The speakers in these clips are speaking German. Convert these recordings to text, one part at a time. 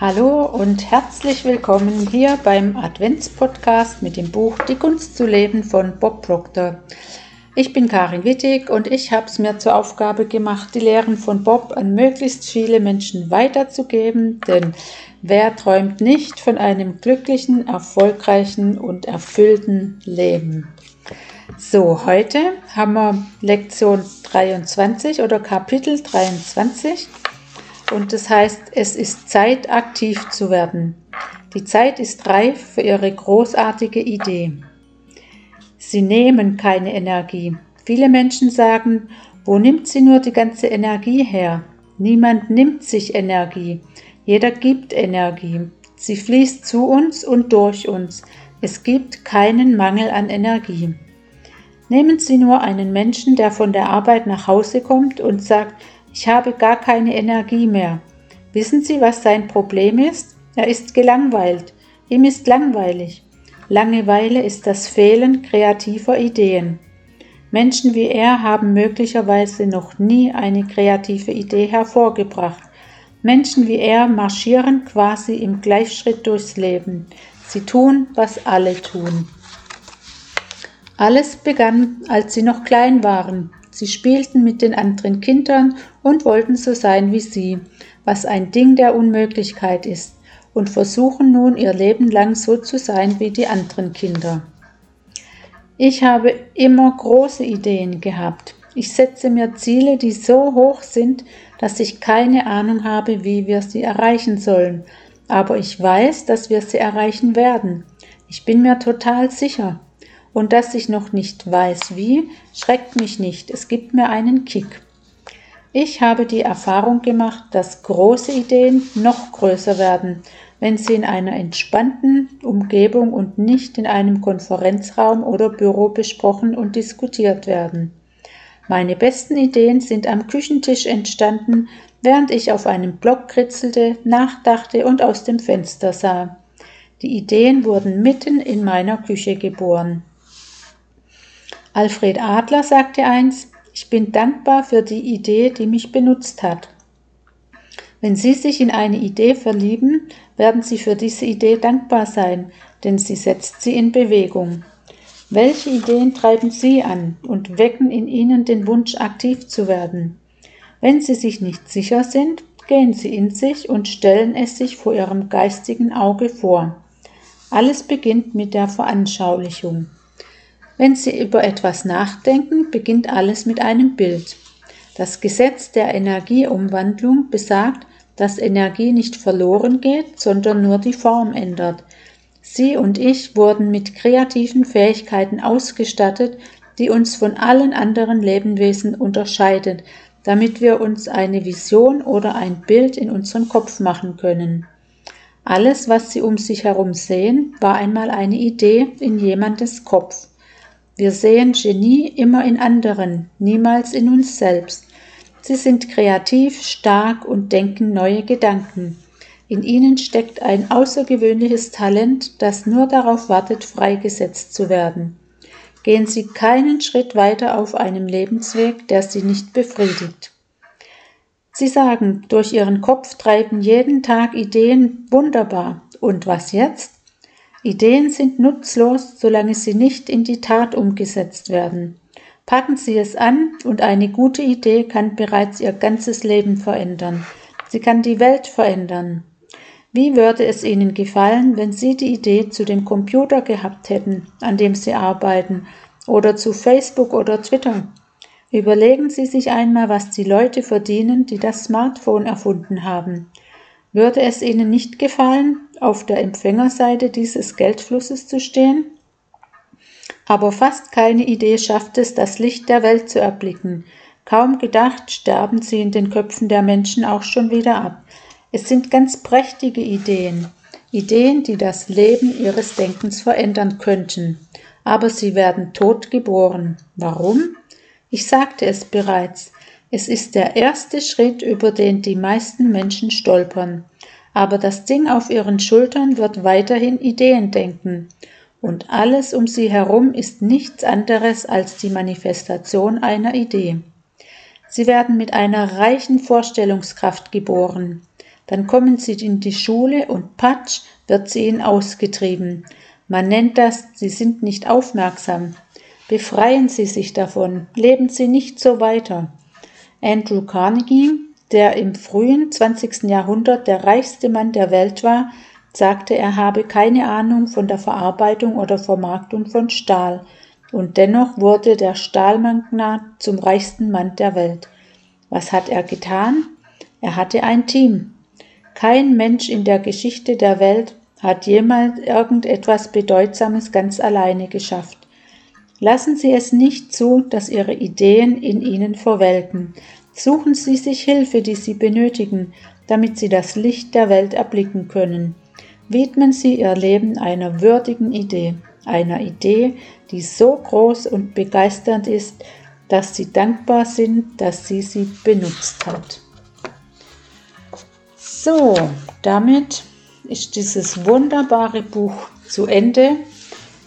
Hallo und herzlich willkommen hier beim Adventspodcast mit dem Buch Die Kunst zu leben von Bob Proctor. Ich bin Karin Wittig und ich habe es mir zur Aufgabe gemacht, die Lehren von Bob an möglichst viele Menschen weiterzugeben, denn wer träumt nicht von einem glücklichen, erfolgreichen und erfüllten Leben? So, heute haben wir Lektion 23 oder Kapitel 23 und das heißt, es ist Zeit, aktiv zu werden. Die Zeit ist reif für Ihre großartige Idee. Sie nehmen keine Energie. Viele Menschen sagen, wo nimmt sie nur die ganze Energie her? Niemand nimmt sich Energie. Jeder gibt Energie. Sie fließt zu uns und durch uns. Es gibt keinen Mangel an Energie. Nehmen Sie nur einen Menschen, der von der Arbeit nach Hause kommt und sagt, ich habe gar keine Energie mehr. Wissen Sie, was sein Problem ist? Er ist gelangweilt. Ihm ist langweilig. Langeweile ist das Fehlen kreativer Ideen. Menschen wie er haben möglicherweise noch nie eine kreative Idee hervorgebracht. Menschen wie er marschieren quasi im Gleichschritt durchs Leben. Sie tun, was alle tun. Alles begann, als sie noch klein waren. Sie spielten mit den anderen Kindern und wollten so sein wie sie, was ein Ding der Unmöglichkeit ist, und versuchen nun ihr Leben lang so zu sein wie die anderen Kinder. Ich habe immer große Ideen gehabt. Ich setze mir Ziele, die so hoch sind, dass ich keine Ahnung habe, wie wir sie erreichen sollen, aber ich weiß, dass wir sie erreichen werden. Ich bin mir total sicher und dass ich noch nicht weiß wie, schreckt mich nicht, es gibt mir einen Kick. Ich habe die Erfahrung gemacht, dass große Ideen noch größer werden, wenn sie in einer entspannten Umgebung und nicht in einem Konferenzraum oder Büro besprochen und diskutiert werden. Meine besten Ideen sind am Küchentisch entstanden, während ich auf einem Block kritzelte, nachdachte und aus dem Fenster sah. Die Ideen wurden mitten in meiner Küche geboren. Alfred Adler sagte eins, ich bin dankbar für die Idee, die mich benutzt hat. Wenn Sie sich in eine Idee verlieben, werden Sie für diese Idee dankbar sein, denn sie setzt Sie in Bewegung. Welche Ideen treiben Sie an und wecken in Ihnen den Wunsch, aktiv zu werden? Wenn Sie sich nicht sicher sind, gehen Sie in sich und stellen es sich vor Ihrem geistigen Auge vor. Alles beginnt mit der Veranschaulichung. Wenn Sie über etwas nachdenken, beginnt alles mit einem Bild. Das Gesetz der Energieumwandlung besagt, dass Energie nicht verloren geht, sondern nur die Form ändert. Sie und ich wurden mit kreativen Fähigkeiten ausgestattet, die uns von allen anderen Lebewesen unterscheidet, damit wir uns eine Vision oder ein Bild in unseren Kopf machen können. Alles, was Sie um sich herum sehen, war einmal eine Idee in jemandes Kopf. Wir sehen Genie immer in anderen, niemals in uns selbst. Sie sind kreativ, stark und denken neue Gedanken. In ihnen steckt ein außergewöhnliches Talent, das nur darauf wartet, freigesetzt zu werden. Gehen Sie keinen Schritt weiter auf einem Lebensweg, der Sie nicht befriedigt. Sie sagen, durch Ihren Kopf treiben jeden Tag Ideen wunderbar. Und was jetzt? Ideen sind nutzlos, solange sie nicht in die Tat umgesetzt werden. Packen Sie es an und eine gute Idee kann bereits Ihr ganzes Leben verändern. Sie kann die Welt verändern. Wie würde es Ihnen gefallen, wenn Sie die Idee zu dem Computer gehabt hätten, an dem Sie arbeiten, oder zu Facebook oder Twitter? Überlegen Sie sich einmal, was die Leute verdienen, die das Smartphone erfunden haben. Würde es Ihnen nicht gefallen, auf der Empfängerseite dieses Geldflusses zu stehen? Aber fast keine Idee schafft es, das Licht der Welt zu erblicken. Kaum gedacht, sterben sie in den Köpfen der Menschen auch schon wieder ab. Es sind ganz prächtige Ideen, Ideen, die das Leben ihres Denkens verändern könnten. Aber sie werden tot geboren. Warum? Ich sagte es bereits. Es ist der erste Schritt, über den die meisten Menschen stolpern. Aber das Ding auf ihren Schultern wird weiterhin Ideen denken. Und alles um sie herum ist nichts anderes als die Manifestation einer Idee. Sie werden mit einer reichen Vorstellungskraft geboren. Dann kommen sie in die Schule und patsch wird sie ihnen ausgetrieben. Man nennt das, sie sind nicht aufmerksam. Befreien Sie sich davon, leben Sie nicht so weiter. Andrew Carnegie, der im frühen 20. Jahrhundert der reichste Mann der Welt war, sagte, er habe keine Ahnung von der Verarbeitung oder Vermarktung von Stahl, und dennoch wurde der Stahlmagnat zum reichsten Mann der Welt. Was hat er getan? Er hatte ein Team. Kein Mensch in der Geschichte der Welt hat jemals irgendetwas Bedeutsames ganz alleine geschafft. Lassen Sie es nicht zu, dass Ihre Ideen in Ihnen verwelken. Suchen Sie sich Hilfe, die Sie benötigen, damit Sie das Licht der Welt erblicken können. Widmen Sie Ihr Leben einer würdigen Idee, einer Idee, die so groß und begeisternd ist, dass Sie dankbar sind, dass sie sie benutzt hat. So, damit ist dieses wunderbare Buch zu Ende.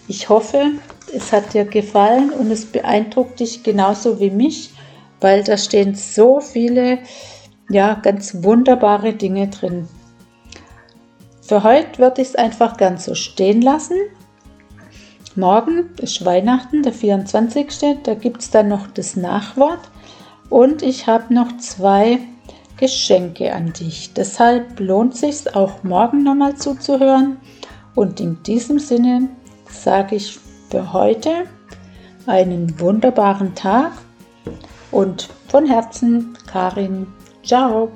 Ich hoffe, es hat dir gefallen und es beeindruckt dich genauso wie mich, weil da stehen so viele, ja, ganz wunderbare Dinge drin. Für heute würde ich es einfach ganz so stehen lassen. Morgen ist Weihnachten, der 24. Da gibt es dann noch das Nachwort. Und ich habe noch zwei Geschenke an dich. Deshalb lohnt sich auch morgen nochmal zuzuhören. Und in diesem Sinne sage ich für heute einen wunderbaren Tag und von Herzen Karin. Ciao.